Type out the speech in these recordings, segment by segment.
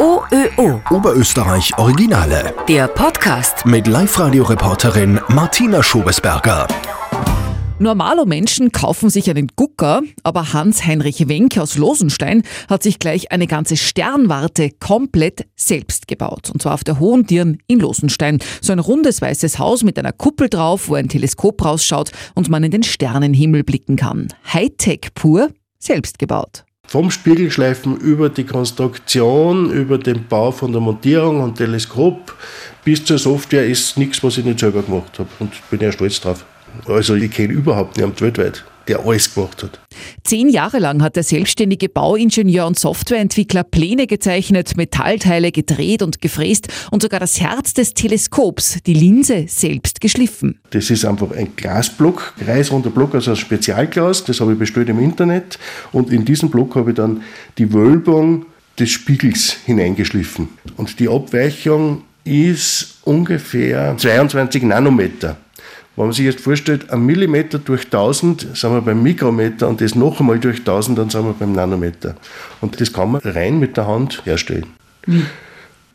OÖO. Oberösterreich Originale. Der Podcast. Mit Live-Radio-Reporterin Martina Schobesberger. Normale Menschen kaufen sich einen Gucker, aber Hans-Heinrich Wenck aus Losenstein hat sich gleich eine ganze Sternwarte komplett selbst gebaut. Und zwar auf der Hohen Dirn in Losenstein. So ein rundes weißes Haus mit einer Kuppel drauf, wo ein Teleskop rausschaut und man in den Sternenhimmel blicken kann. Hightech pur, selbst gebaut. Vom Spiegelschleifen über die Konstruktion, über den Bau von der Montierung und Teleskop bis zur Software ist nichts, was ich nicht selber gemacht habe. Und bin ja stolz drauf. Also ich kenne überhaupt niemanden weltweit, der alles gemacht hat. Zehn Jahre lang hat der selbstständige Bauingenieur und Softwareentwickler Pläne gezeichnet, Metallteile gedreht und gefräst und sogar das Herz des Teleskops, die Linse, selbst geschliffen. Das ist einfach ein Glasblock, kreisrunder Block, also ein Spezialglas, das habe ich bestellt im Internet und in diesen Block habe ich dann die Wölbung des Spiegels hineingeschliffen. Und die Abweichung ist ungefähr 22 Nanometer. Wenn man sich jetzt vorstellt, ein Millimeter durch 1000 sind wir beim Mikrometer und das noch einmal durch 1000, dann sind wir beim Nanometer. Und das kann man rein mit der Hand herstellen. Mhm.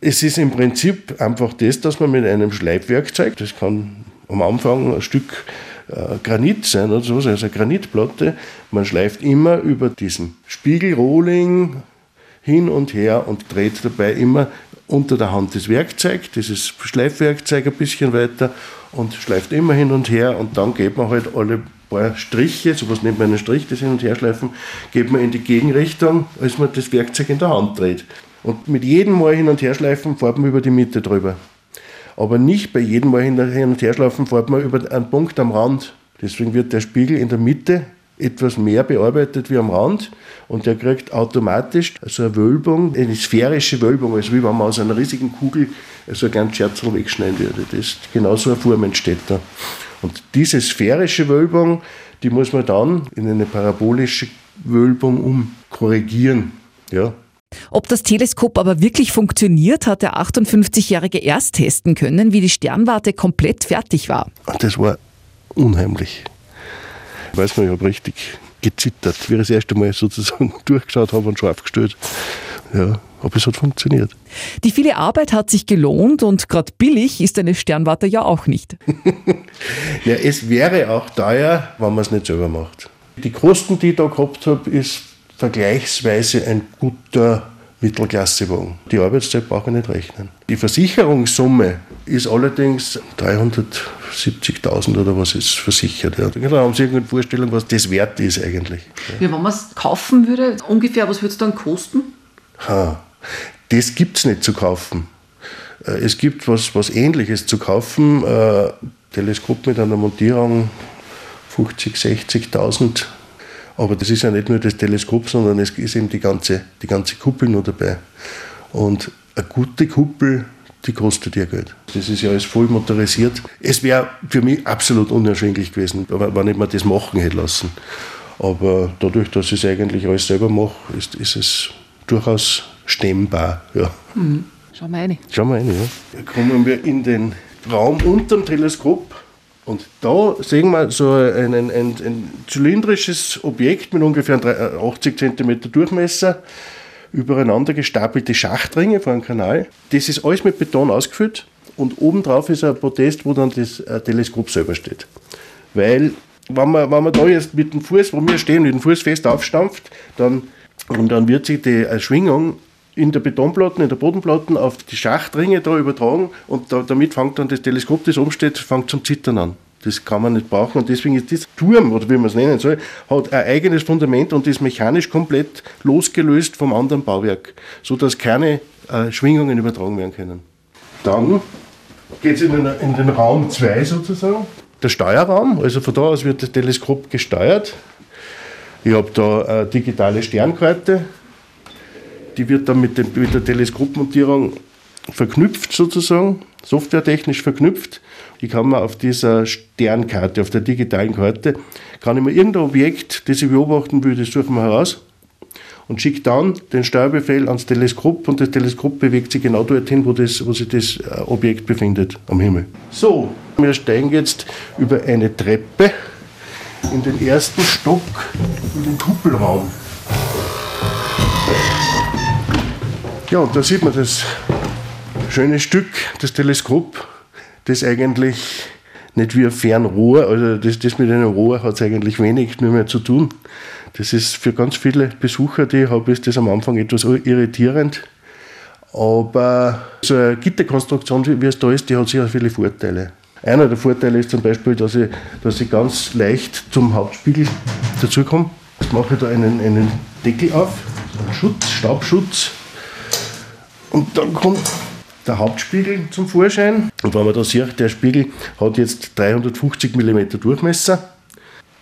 Es ist im Prinzip einfach das, dass man mit einem Schleifwerkzeug, das kann am Anfang ein Stück äh, Granit sein oder so, also eine Granitplatte, man schleift immer über diesen Spiegelrohling hin und her und dreht dabei immer unter der Hand das Werkzeug, dieses Schleifwerkzeug ein bisschen weiter und schleift immer hin und her und dann geht man halt alle paar Striche, sowas nennt man einen Strich, das Hin- und Herschleifen, geht man in die Gegenrichtung, als man das Werkzeug in der Hand dreht. Und mit jedem Mal Hin- und Herschleifen fährt man über die Mitte drüber. Aber nicht bei jedem Mal Hin- und Herschleifen fährt man über einen Punkt am Rand. Deswegen wird der Spiegel in der Mitte etwas mehr bearbeitet wie am Rand und der kriegt automatisch so eine Wölbung, eine sphärische Wölbung, also wie wenn man aus einer riesigen Kugel so ein ganz Scherzel wegschneiden würde. Das, genau so eine Form entsteht da. Und diese sphärische Wölbung, die muss man dann in eine parabolische Wölbung umkorrigieren. Ja. Ob das Teleskop aber wirklich funktioniert, hat der 58-Jährige erst testen können, wie die Sternwarte komplett fertig war. Das war unheimlich weiß man, ich habe richtig gezittert, wie ich das erste Mal sozusagen durchgeschaut habe und scharf gestellt. Ja, aber es hat funktioniert. Die viele Arbeit hat sich gelohnt und gerade billig ist eine Sternwarte ja auch nicht. ja, es wäre auch teuer, wenn man es nicht selber macht. Die Kosten, die ich da gehabt habe, ist vergleichsweise ein guter Mittelklassewagen. Die Arbeitszeit brauche ich nicht rechnen. Die Versicherungssumme ist allerdings 370.000 oder was ist versichert. Ja. Da haben Sie irgendeine Vorstellung, was das wert ist eigentlich. Ja, wenn man es kaufen würde, ungefähr, was würde es dann kosten? Ha, das gibt es nicht zu kaufen. Äh, es gibt was, was Ähnliches zu kaufen. Äh, Teleskop mit einer Montierung 50, 60.000 aber das ist ja nicht nur das Teleskop, sondern es ist eben die ganze, die ganze Kuppel nur dabei. Und eine gute Kuppel, die kostet ja Geld. Das ist ja alles voll motorisiert. Es wäre für mich absolut unerschwinglich gewesen, wenn ich mir das machen hätte lassen. Aber dadurch, dass ich es eigentlich alles selber mache, ist, ist es durchaus stemmbar. Ja. Mhm. Schauen wir rein. Schauen wir rein, ja. Da kommen wir in den Raum unter dem Teleskop. Und da sehen wir so ein, ein, ein zylindrisches Objekt mit ungefähr 80 cm Durchmesser, übereinander gestapelte Schachtringe vor einem Kanal. Das ist alles mit Beton ausgefüllt und obendrauf ist ein Podest, wo dann das äh, Teleskop selber steht. Weil, wenn man, wenn man da jetzt mit dem Fuß, wo wir stehen, mit dem Fuß fest aufstampft, dann, und dann wird sich die äh, Schwingung in der Betonplatten, in der Bodenplatten auf die Schachtringe da übertragen und da, damit fängt dann das Teleskop, das oben steht, fängt zum Zittern an. Das kann man nicht brauchen und deswegen ist das Turm, oder wie man es nennen soll, hat ein eigenes Fundament und ist mechanisch komplett losgelöst vom anderen Bauwerk, sodass keine äh, Schwingungen übertragen werden können. Dann geht es in, in, den Raum 2 sozusagen, der Steuerraum, also von da aus wird das Teleskop gesteuert. Ich habe da eine digitale Sternkarte, die wird dann mit, dem, mit der Teleskopmontierung verknüpft sozusagen, softwaretechnisch verknüpft. Ich kann mir auf dieser Sternkarte, auf der digitalen Karte, kann ich mir irgendein Objekt, das ich beobachten will, das suchen wir heraus und schicke dann den Steuerbefehl ans Teleskop und das Teleskop bewegt sich genau dorthin, wo, das, wo sich das äh, Objekt befindet am Himmel. So, wir steigen jetzt über eine Treppe in den ersten Stock in den Kuppelraum. Ja, und da sieht man das schöne Stück, das Teleskop, das eigentlich nicht wie ein Fernrohr, also das, das mit einem Rohr hat es eigentlich wenig nur mehr zu tun. Das ist für ganz viele Besucher, die ich habe, ist das am Anfang etwas irritierend. Aber so eine Gitterkonstruktion, wie es da ist, die hat sicher viele Vorteile. Einer der Vorteile ist zum Beispiel, dass ich, dass ich ganz leicht zum Hauptspiegel dazukomme. Jetzt mache ich da einen, einen Deckel auf, einen Schutz, Staubschutz. Und dann kommt der Hauptspiegel zum Vorschein. Und wenn man da sieht, der Spiegel hat jetzt 350 mm Durchmesser.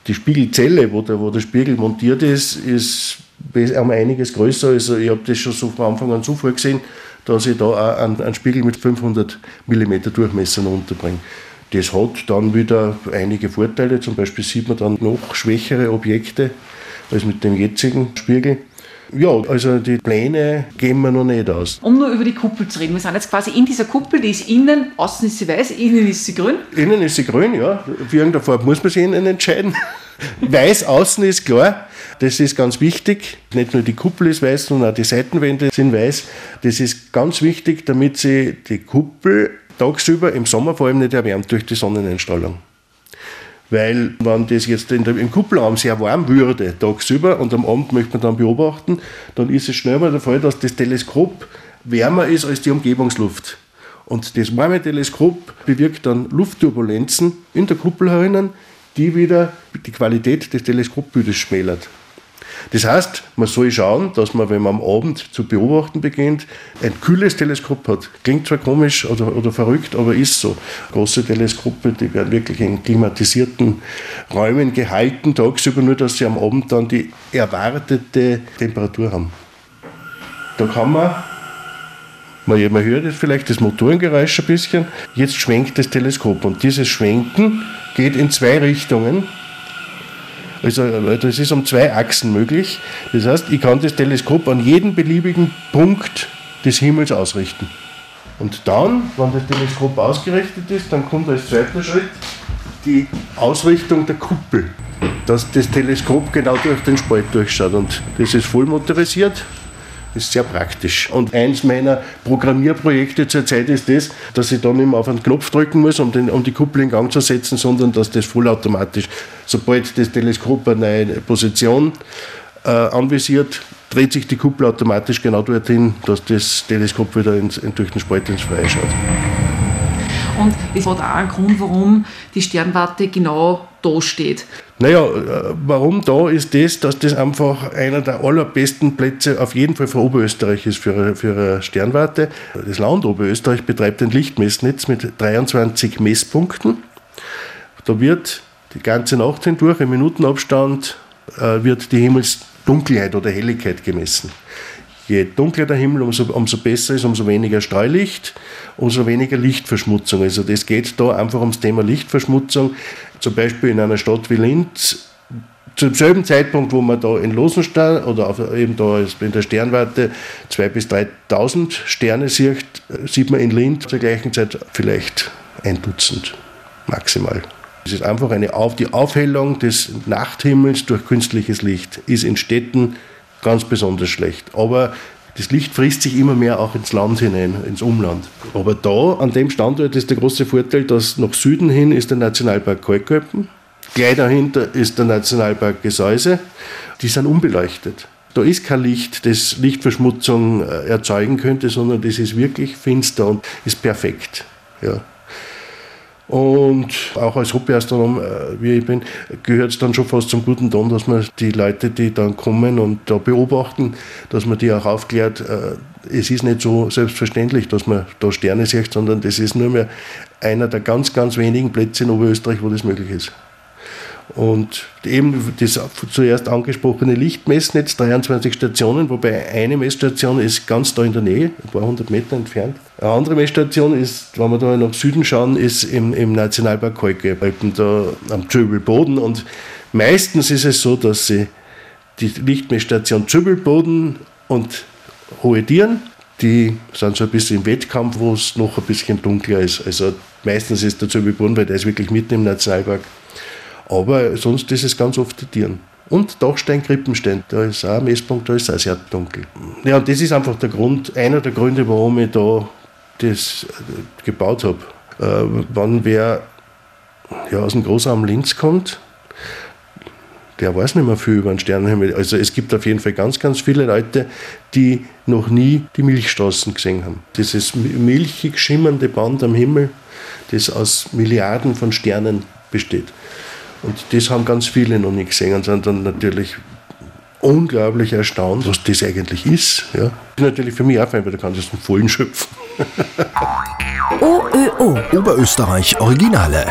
Die Spiegelzelle, wo der, wo der Spiegel montiert ist, ist um einiges größer. Also ich habe das schon so von Anfang an so vorgesehen, dass ich da auch einen, einen Spiegel mit 500 mm Durchmesser unterbringe. Das hat dann wieder einige Vorteile, zum Beispiel sieht man dann noch schwächere Objekte als mit dem jetzigen Spiegel. Ja, also die Pläne gehen wir noch nicht aus. Um nur über die Kuppel zu reden, wir sind jetzt quasi in dieser Kuppel, die ist innen, außen ist sie weiß, innen ist sie grün. Innen ist sie grün, ja. Für irgendeine Farbe muss man sich innen entscheiden. weiß außen ist klar, das ist ganz wichtig. Nicht nur die Kuppel ist weiß, sondern auch die Seitenwände sind weiß. Das ist ganz wichtig, damit sie die Kuppel tagsüber im Sommer vor allem nicht erwärmt durch die Sonneneinstrahlung. Weil, wenn das jetzt der, im Kuppelraum sehr warm würde, tagsüber und am Abend möchte man dann beobachten, dann ist es schnell mal der Fall, dass das Teleskop wärmer ist als die Umgebungsluft. Und das warme Teleskop bewirkt dann Luftturbulenzen in der Kuppel herinnen, die wieder die Qualität des Teleskopbildes schmälert. Das heißt, man soll schauen, dass man, wenn man am Abend zu beobachten beginnt, ein kühles Teleskop hat. Klingt zwar komisch oder, oder verrückt, aber ist so. Große Teleskope, die werden wirklich in klimatisierten Räumen gehalten, tagsüber nur, dass sie am Abend dann die erwartete Temperatur haben. Da kann man man, hört jetzt vielleicht das Motorengeräusch ein bisschen. Jetzt schwenkt das Teleskop und dieses Schwenken geht in zwei Richtungen. Also das ist um zwei Achsen möglich. Das heißt, ich kann das Teleskop an jeden beliebigen Punkt des Himmels ausrichten. Und dann, wenn das Teleskop ausgerichtet ist, dann kommt als zweiter Schritt die Ausrichtung der Kuppel, dass das Teleskop genau durch den Spalt durchschaut. Und das ist voll motorisiert ist sehr praktisch. Und eins meiner Programmierprojekte zurzeit ist das, dass ich dann mehr auf einen Knopf drücken muss, um, den, um die Kuppel in Gang zu setzen, sondern dass das vollautomatisch, sobald das Teleskop eine neue Position äh, anvisiert, dreht sich die Kuppel automatisch genau dorthin, dass das Teleskop wieder ins, durch den Spalt ins Freie schaut. Und es hat auch einen Grund, warum die Sternwarte genau da steht. Naja, äh, warum da ist das, dass das einfach einer der allerbesten Plätze auf jeden Fall für Oberösterreich ist für, für eine Sternwarte. Das Land Oberösterreich betreibt ein Lichtmessnetz mit 23 Messpunkten. Da wird die ganze Nacht hindurch im Minutenabstand äh, wird die Himmelsdunkelheit oder Helligkeit gemessen. Je dunkler der Himmel, umso, umso besser ist, umso weniger Streulicht, umso weniger Lichtverschmutzung. Also das geht da einfach ums Thema Lichtverschmutzung. Zum Beispiel in einer Stadt wie Linz, zum selben Zeitpunkt, wo man da in Losenstein oder auf, eben da in der Sternwarte 2.000 bis 3.000 Sterne sieht, sieht man in Linz zur gleichen Zeit vielleicht ein Dutzend maximal. Es ist einfach eine auf, die Aufhellung des Nachthimmels durch künstliches Licht ist in Städten ganz besonders schlecht. Aber das Licht frisst sich immer mehr auch ins Land hinein, ins Umland. Aber da, an dem Standort, ist der große Vorteil, dass nach Süden hin ist der Nationalpark Kalköppen, gleich dahinter ist der Nationalpark Gesäuse. Die sind unbeleuchtet. Da ist kein Licht, das Lichtverschmutzung äh, erzeugen könnte, sondern das ist wirklich finster und ist perfekt. Ja. Und auch als Hobbyastronom, äh, wie ich bin, gehört es dann schon fast zum guten Ton, dass man die Leute, die dann kommen und da beobachten, dass man die auch aufklärt, äh, es ist nicht so selbstverständlich, dass man da Sterne sieht, sondern das ist nur mehr einer der ganz, ganz wenigen Plätze in Oberösterreich, wo das möglich ist. Und eben das zuerst angesprochene Lichtmessnetz, 23 Stationen, wobei eine Messstation ist ganz da in der Nähe, ein paar hundert Meter entfernt. Eine andere Messstation ist, wenn wir da nach Süden schauen, ist im, im Nationalpark Kolke, da am Zöbelboden. Und meistens ist es so, dass sie die Lichtmessstation Zöbelboden und Hohe Dieren, die sind so ein bisschen im Wettkampf, wo es noch ein bisschen dunkler ist. Also meistens ist der Zöbelboden, weil der ist wirklich mitten im Nationalpark aber sonst ist es ganz oft die Tieren. Und Dachstein-Krippenstein, da ist auch ein Messpunkt, da ist es auch sehr dunkel. Ja, und das ist einfach der Grund, einer der Gründe, warum ich da das äh, gebaut habe. Äh, wenn wer ja, aus dem Großraum Linz kommt, der weiß nicht mehr viel über den Sternenhimmel. Also es gibt auf jeden Fall ganz, ganz viele Leute, die noch nie die Milchstraßen gesehen haben. Dieses milchig schimmernde Band am Himmel, das aus Milliarden von Sternen besteht. Und das haben ganz viele noch nie gesehen und sind dann natürlich unglaublich erstaunt, was das eigentlich ist. Ja. Das ist natürlich für mich auch fein, weil da kannst du aus Vollen schöpfen. OÖO. Oberösterreich Originale.